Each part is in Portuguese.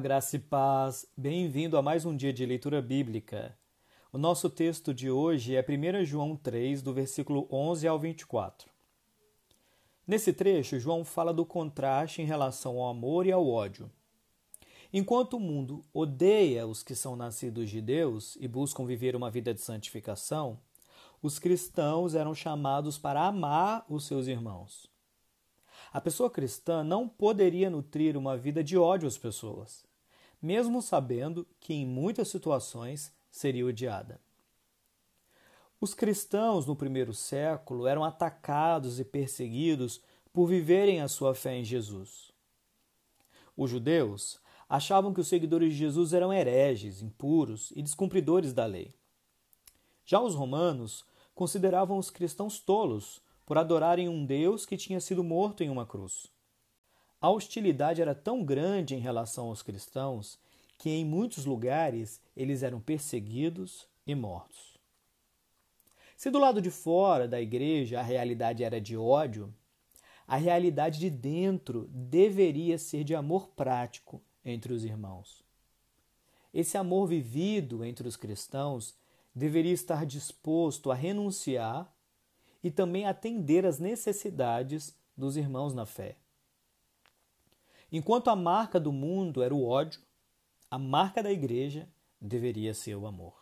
Graça e paz, bem-vindo a mais um dia de leitura bíblica. O nosso texto de hoje é 1 João 3, do versículo 11 ao 24. Nesse trecho, João fala do contraste em relação ao amor e ao ódio. Enquanto o mundo odeia os que são nascidos de Deus e buscam viver uma vida de santificação, os cristãos eram chamados para amar os seus irmãos. A pessoa cristã não poderia nutrir uma vida de ódio às pessoas, mesmo sabendo que em muitas situações seria odiada. Os cristãos no primeiro século eram atacados e perseguidos por viverem a sua fé em Jesus. Os judeus achavam que os seguidores de Jesus eram hereges, impuros e descumpridores da lei. Já os romanos consideravam os cristãos tolos por adorarem um Deus que tinha sido morto em uma cruz. A hostilidade era tão grande em relação aos cristãos que em muitos lugares eles eram perseguidos e mortos. Se do lado de fora da igreja a realidade era de ódio, a realidade de dentro deveria ser de amor prático entre os irmãos. Esse amor vivido entre os cristãos deveria estar disposto a renunciar e também atender às necessidades dos irmãos na fé. Enquanto a marca do mundo era o ódio, a marca da igreja deveria ser o amor.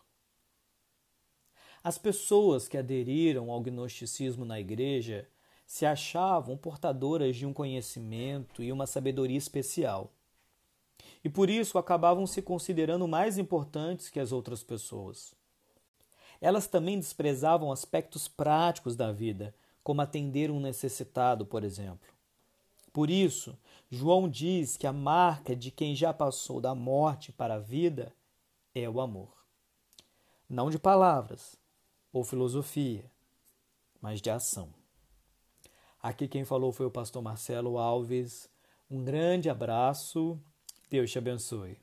As pessoas que aderiram ao gnosticismo na igreja se achavam portadoras de um conhecimento e uma sabedoria especial. E por isso acabavam se considerando mais importantes que as outras pessoas. Elas também desprezavam aspectos práticos da vida, como atender um necessitado, por exemplo. Por isso, João diz que a marca de quem já passou da morte para a vida é o amor. Não de palavras ou filosofia, mas de ação. Aqui quem falou foi o pastor Marcelo Alves. Um grande abraço. Deus te abençoe.